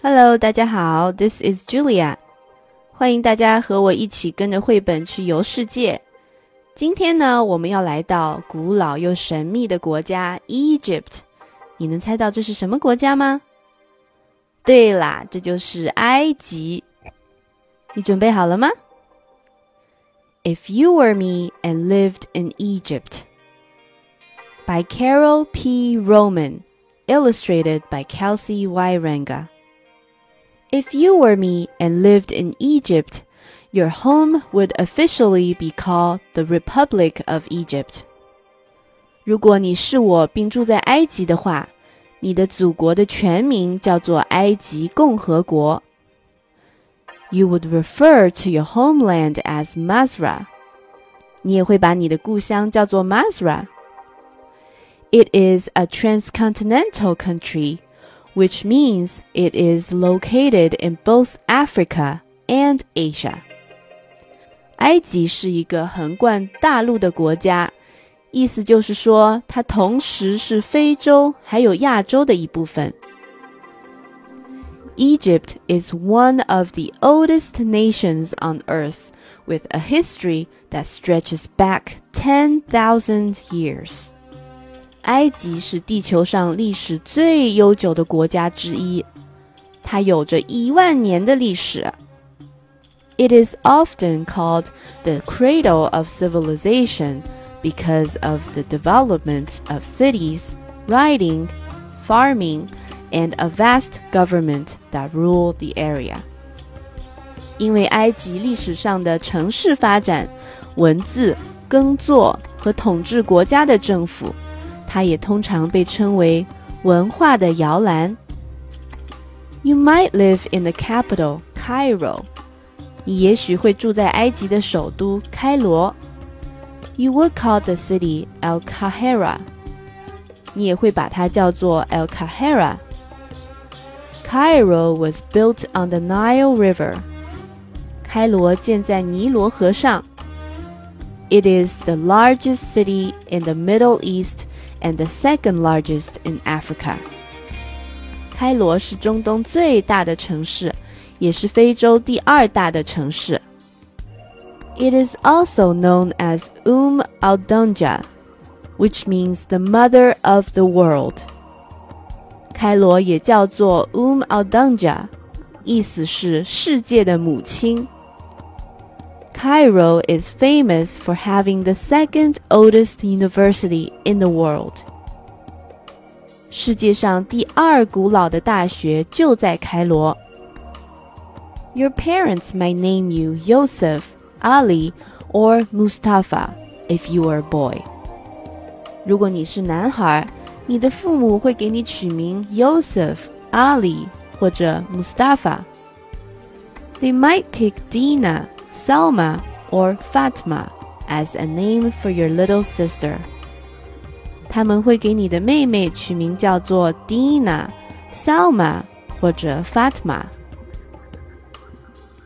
Hello，大家好，This is Julia，欢迎大家和我一起跟着绘本去游世界。今天呢，我们要来到古老又神秘的国家 Egypt。你能猜到这是什么国家吗？对啦，这就是埃及。你准备好了吗？If you were me and lived in Egypt, by Carol P. Roman, illustrated by Kelsey Wyranga. If you were me and lived in Egypt, your home would officially be called the Republic of Egypt. 如果你是我并住在埃及的话，你的祖国的全名叫做埃及共和国。You would refer to your homeland as Masra. 你也会把你的故乡叫做 Masra. It is a transcontinental country which means it is located in both Africa and Asia. 埃及是一个横贯大陆的国家，意思就是说它同时是非洲还有亚洲的一部分。Egypt is one of the oldest nations on earth with a history that stretches back 10,000 years. 埃及是地球上历史最悠久的国家之一，它有着一万年的历史。It is often called the cradle of civilization because of the development of cities, writing, farming, and a vast government that rule the area. 因为埃及历史上的城市发展、文字、耕作和统治国家的政府。 它也通常被称为文化的摇篮。You might live in the capital, Cairo. 你也许会住在埃及的首都开罗。You would call the city El Kahira. 你也会把它叫做 El Kahira. Cairo was built on the Nile River. 开罗建在尼罗河上。It is the largest city in the Middle East and the second largest in Africa. 开罗是中东最大的城市，也是非洲第二大的城市。It is also known as Um al Dunja, which means the mother of the world. 开罗也叫做 Um al Dunja，意思是世界的母亲。 Cairo is famous for having the second oldest university in the world. 世界上第二古老的大学就在开罗。Your parents might name you Yosef, Ali, or Mustafa if you are a boy. 如果你是男孩，你的父母会给你取名 Yosef, Ali 或者 Mustafa. They might pick Dina Salma or Fatma as a name for your little sister。他们会给你的妹妹取名叫做 Dina、Salma 或者 Fatma。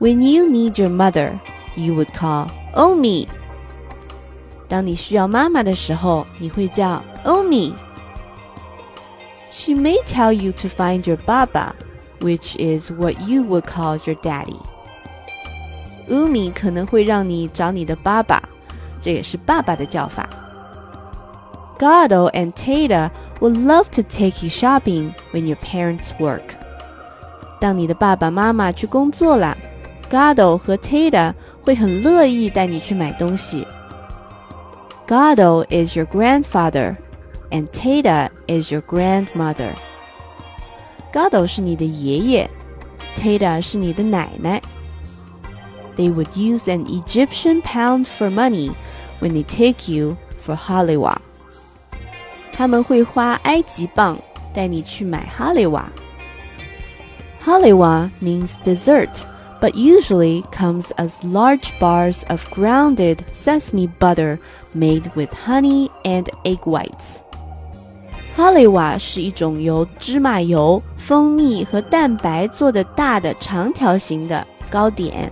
When you need your mother, you would call Umi she may tell you to find your baba, which is what you would call your daddy. Umi 可能会让你找你的爸爸，这也是爸爸的叫法。Gado and Tata would love to take you shopping when your parents work。当你的爸爸妈妈去工作了，Gado 和 Tata 会很乐意带你去买东西。Gado is your grandfather, and Tata is your grandmother. Gado 是你的爷爷，Tata 是你的奶奶。 they would use an Egyptian pound for money when they take you for halewa. 他们会花埃及镑带你去买哈雷瓦。Halewa means dessert, but usually comes as large bars of grounded sesame butter made with honey and egg whites. 哈雷瓦是一种由芝麻油、蜂蜜和蛋白做的大的长条形的糕点。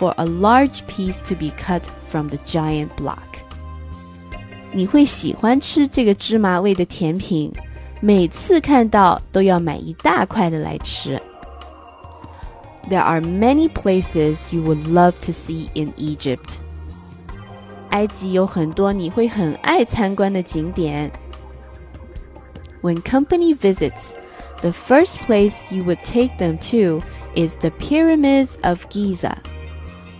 for a large piece to be cut from the giant block. 你会喜欢吃这个芝麻味的甜品，每次看到都要买一大块的来吃。There are many places you would love to see in Egypt. 埃及有很多你会很爱参观的景点。When company visits, the first place you would take them to is the pyramids of Giza,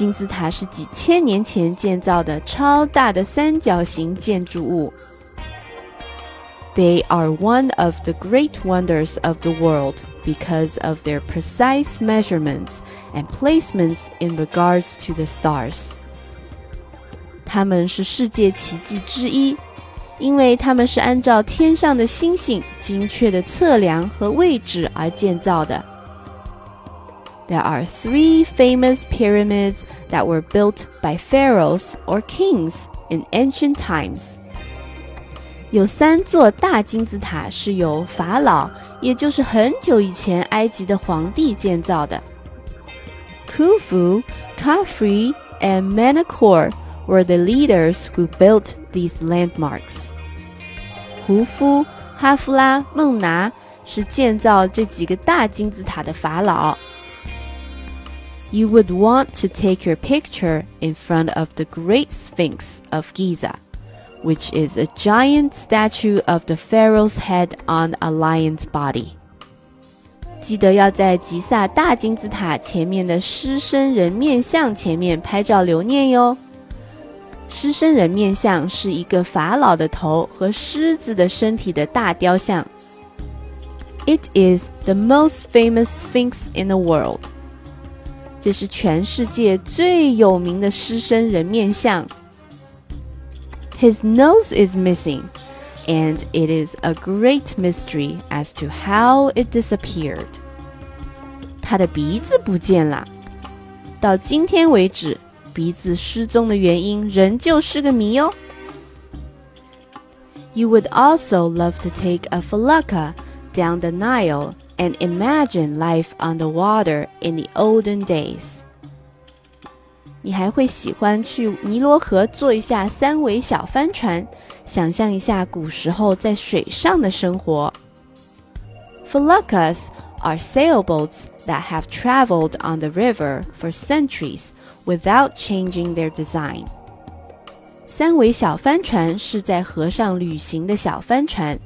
金字塔是几千年前建造的超大的三角形建筑物。they are one of the great wonders of the world because of their precise measurements and placements in regards to the stars. 它们是世界奇迹之一，因为它们是按照天上的星星精确的测量和位置而建造的。 There are three famous pyramids that were built by pharaohs or kings in ancient times. 有三座大金字塔是由法老，也就是很久以前埃及的皇帝建造的。Khufu, Khafre, and Menkaure were the leaders who built these landmarks. 胡夫、哈夫拉、孟拿是建造这几个大金字塔的法老。 You would want to take your picture in front of the Great Sphinx of Giza which is a giant statue of the pharaoh's head on a lion's body. 记得要在吉萨大金字塔前面的狮身人面像前面拍照留念哟。狮身人面像是一个法老的头和狮子的身体的大雕像。It is the most famous sphinx in the world. 这是全世界最有名的狮身人面像。His nose is missing, and it is a great mystery as to how it disappeared. 他的鼻子不见了，到今天为止，鼻子失踪的原因仍旧是个谜哦。You would also love to take a felucca down the Nile and imagine life on the water in the olden days. 你还会喜欢去尼罗河坐一下三桅小帆船，想象一下古时候在水上的生活。Falakas are sailboats that have traveled on the river for centuries without changing their design. 三桅小帆船是在河上旅行的小帆船，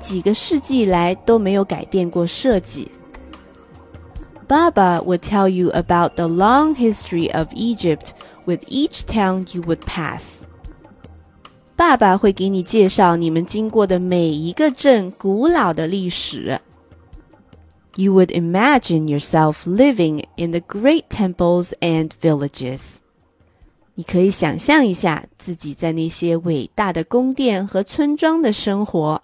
几个世纪来都没有改变过设计。Baba would tell you about the long history of Egypt with each town you would pass. 爸爸会给你介绍你们经过的每一个镇古老的历史。You would imagine yourself living in the great temples and villages. 你可以想象一下自己在那些伟大的宫殿和村庄的生活。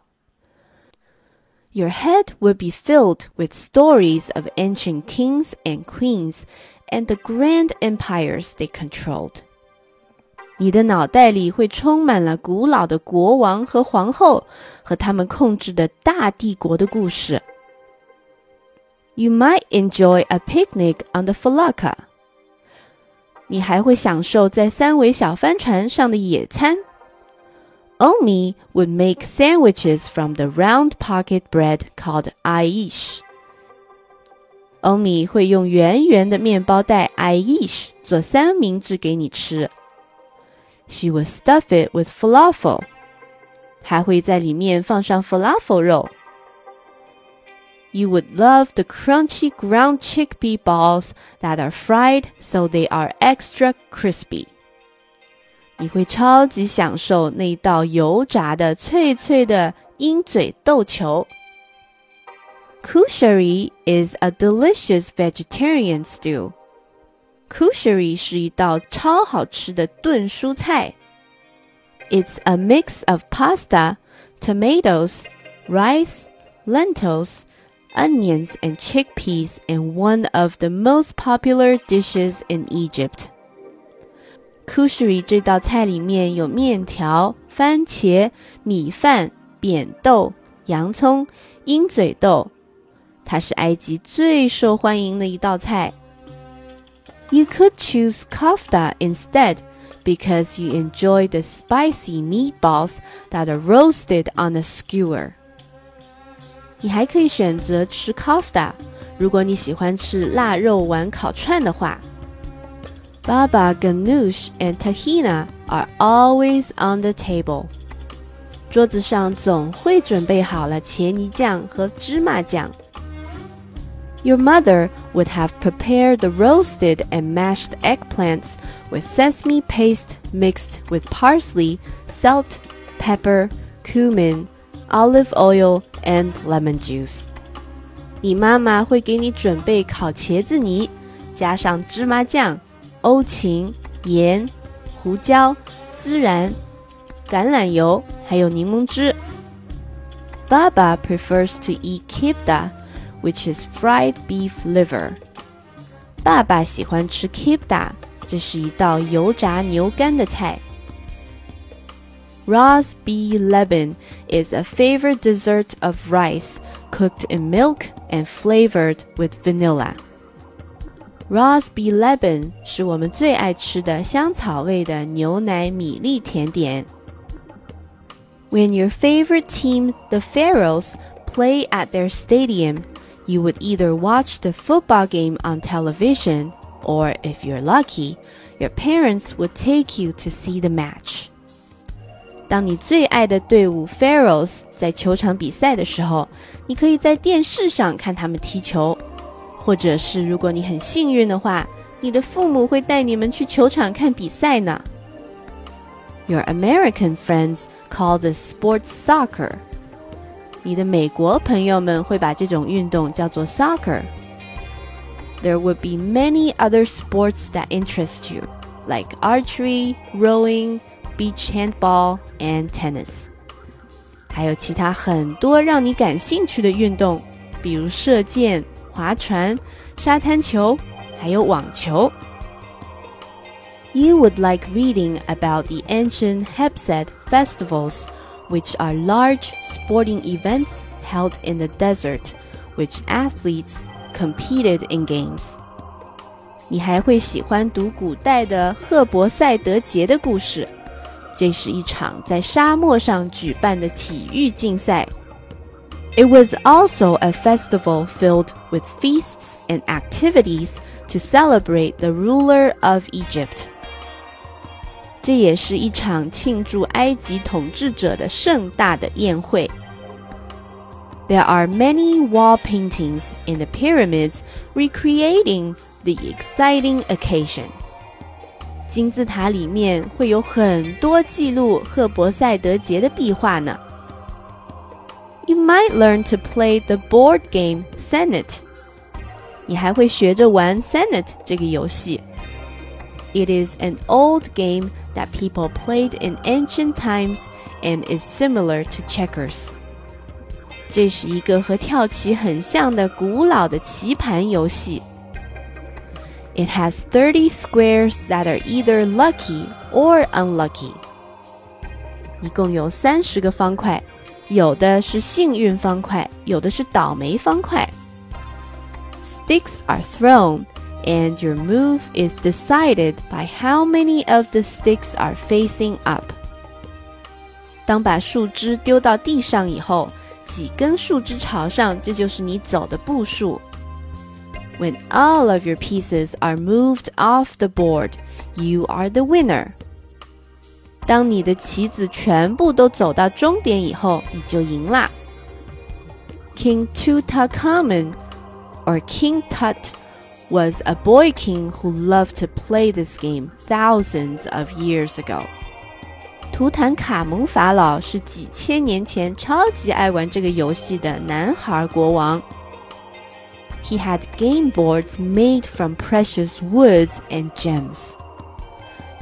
your head will be filled with stories of ancient kings and queens and the grand empires they controlled. 你的脑袋里会充满了古老的国王和皇后和他们控制的大帝国的故事。You might enjoy a picnic on the Felucca. Omi would make sandwiches from the round pocket bread called aish. Omi 会用圆圆的面包袋 aish 做三明治给你吃。She would stuff it with falafel，还会在里面放上 falafel 肉。 You would love the crunchy ground chickpea balls that are fried so they are extra crispy. 你会超级享受那道油炸的脆脆的鹰嘴豆球。Kushari is a delicious vegetarian stew. Kushari 是一道超好吃的炖蔬菜。It's a mix of pasta, tomatoes, rice, lentils, onions, and chickpeas, and one of the most popular dishes in Egypt. Kushari 这道菜里面有面条、番茄、米饭、扁豆、洋葱、鹰嘴豆，它是埃及最受欢迎的一道菜。You could choose kofta instead because you enjoy the spicy meatballs that are roasted on a skewer. 你还可以选择吃 kofta，如果你喜欢吃腊肉丸烤串的话。 Baba ganoush and tahina are always on the table. 桌子上总会准备好了茄泥酱和芝麻酱。Your mother would have prepared the roasted and mashed eggplants with sesame paste mixed with parsley, salt, pepper, cumin, olive oil, and lemon juice. 你妈妈会给你准备烤茄子泥，加上芝麻酱、 欧芹、盐、胡椒、孜然。橄榄油，还有柠檬汁。Baba prefers to eat kibda, which is fried beef liver. 爸爸喜欢吃 kibda，这是一道油炸牛肝的菜。Ras B. Leban is a favorite dessert of rice cooked in milk and flavored with vanilla. Ras B. Leban 是我们最爱吃的香草味的牛奶米粒甜点。when your favorite team, the Pharaohs, play at their stadium, you would either watch the football game on television, or if you're lucky, your parents would take you to see the match. 当你最爱的队伍 Pharaohs 在球场比赛的时候，你可以在电视上看他们踢球， 或者是如果你很幸运的话，你的父母会带你们去球场看比赛呢。your American friends call this sports soccer. 你的美国朋友们会把这种运动叫做 soccer. There would be many other sports that interest you, like archery, rowing, beach handball, and tennis. 还有其他很多让你感兴趣的运动，比如射箭、 划船、沙滩球，还有网球。You would like reading about the ancient Heb Sed festivals, which are large sporting events held in the desert, which athletes competed in games. It was also a festival filled with feasts and activities to celebrate the ruler of Egypt. 这也是一场庆祝埃及统治者的盛大的宴会。There are many wall paintings in the pyramids recreating the exciting occasion. 金字塔里面会有很多记录赫伯赛德节的壁画呢。 you might learn to play the board game Senet. 你还会学着玩 Senet 这个游戏。It is an old game that people played in ancient times and is similar to checkers. 这是一个和跳棋很像的古老的棋盘游戏。It has 30 squares that are either lucky or unlucky. 一共有三十个方块，有的是幸运方块，有的是倒霉方块。Sticks are thrown and your move is decided by how many of the sticks are facing up. 当把树枝丢到地上以后，几根树枝朝上，这就是你走的步数。When all of your pieces are moved off the board, you are the winner. 当你的棋子全部都走到终点以后，你就赢啦。 King Tutankhamun, or King Tut, was a boy king who loved to play this game thousands of years ago. 图坦卡蒙法老是几千年前超级爱玩这个游戏的男孩国王。He had game boards made from precious woods and gems.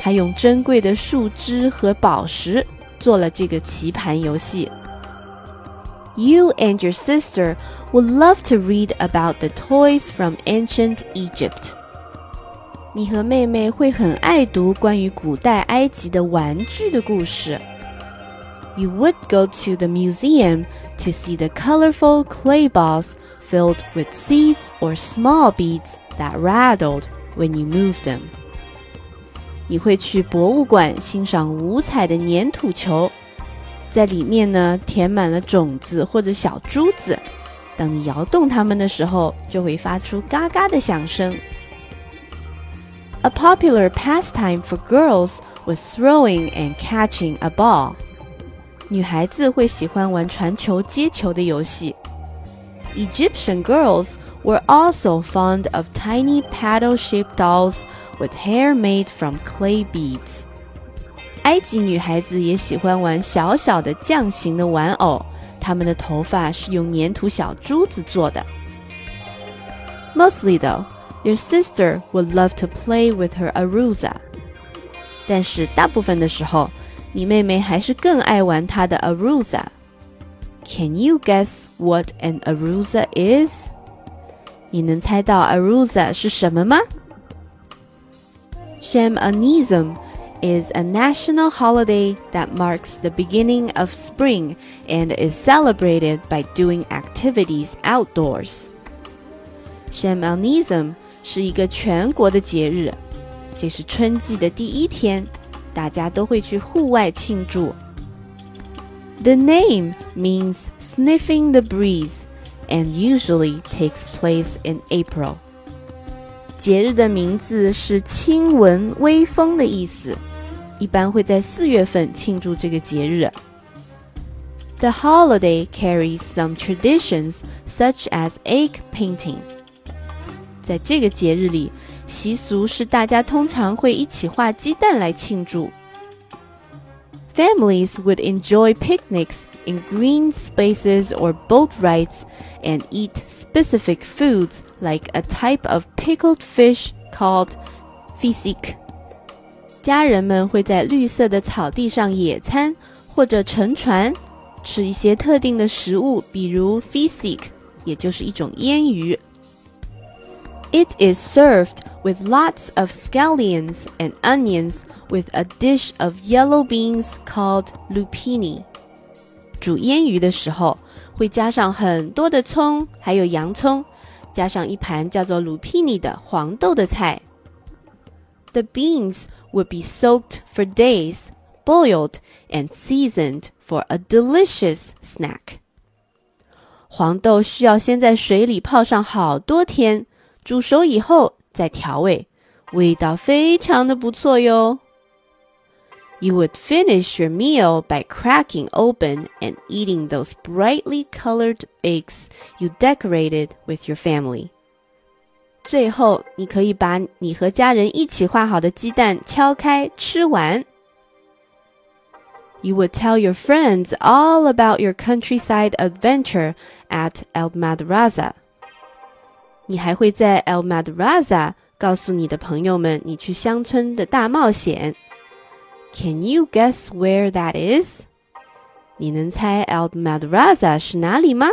他用珍贵的树枝和宝石做了这个棋盘游戏。You and your sister would love to read about the toys from ancient Egypt. 你和妹妹会很爱读关于古代埃及的玩具的故事。You would go to the museum to see the colorful clay balls filled with seeds or small beads that rattled when you moved them. 你会去博物馆欣赏五彩的粘土球，在里面呢填满了种子或者小珠子，当你摇动它们的时候，就会发出嘎嘎的响声。A popular pastime for girls was throwing and catching a ball. 女孩子会喜欢玩传球、接球的游戏。Egyptian girls were also fond of tiny paddle-shaped dolls with hair made from clay beads. 埃及女孩子也喜欢玩小小的匠形的玩偶，她们的头发是用粘土小珠子做的。Mostly though. Your sister would love to play with her arusa，但是大部分的时候，你妹妹还是更爱玩她的 arusa。 can you guess what an arusa is? arusa 是什么吗？Sham el-Nessim is a national holiday that marks the beginning of spring and is celebrated by doing activities outdoors. Sham el-Nessim 是一个全国的节日，这是春季的第一天，大家都会去户外庆祝。The name means sniffing the breeze and usually takes place in April. 节日的名字是亲闻微风的意思，一般会在四月份庆祝这个节日。The holiday carries some traditions such as egg painting. 在这个节日里，习俗是大家通常会一起画鸡蛋来庆祝。 Families would enjoy picnics in green spaces or boat rides and eat specific foods like a type of pickled fish called fisik. 家人们会在绿色的草地上野餐，或者乘船吃一些特定的食物，比如 fisik，也就是一种腌鱼。it is served with lots of scallions and onions with a dish of yellow beans called lupini. 煮腌鱼的时候会加上很多的葱，还有洋葱，加上一盘叫做 lupini 的黄豆的菜。The beans would be soaked for days, boiled and seasoned for a delicious snack. 黄豆需要先在水里泡上好多天。煮熟以后 再调味，味道非常的不错哟。You would finish your meal by cracking open and eating those brightly colored eggs you decorated with your family. 最后，你可以把你和家人一起画好的鸡蛋敲开吃完。You would tell your friends all about your countryside adventure at El Madraza. 你还会在 El Madraza 告诉你的朋友们你去乡村的大冒险。Can you guess where that is？你能猜 El Madraza 是哪里吗？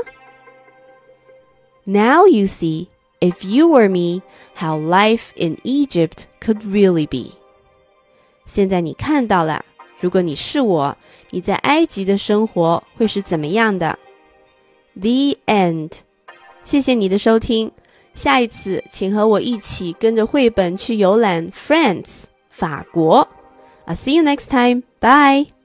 Now you see, if you were me, how life in Egypt could really be. 现在你看到了，如果你是我，你在埃及的生活会是怎么样的？The end。谢谢你的收听。 下一次，请和我一起跟着绘本去游览 France 法国。I'll see you next time. Bye.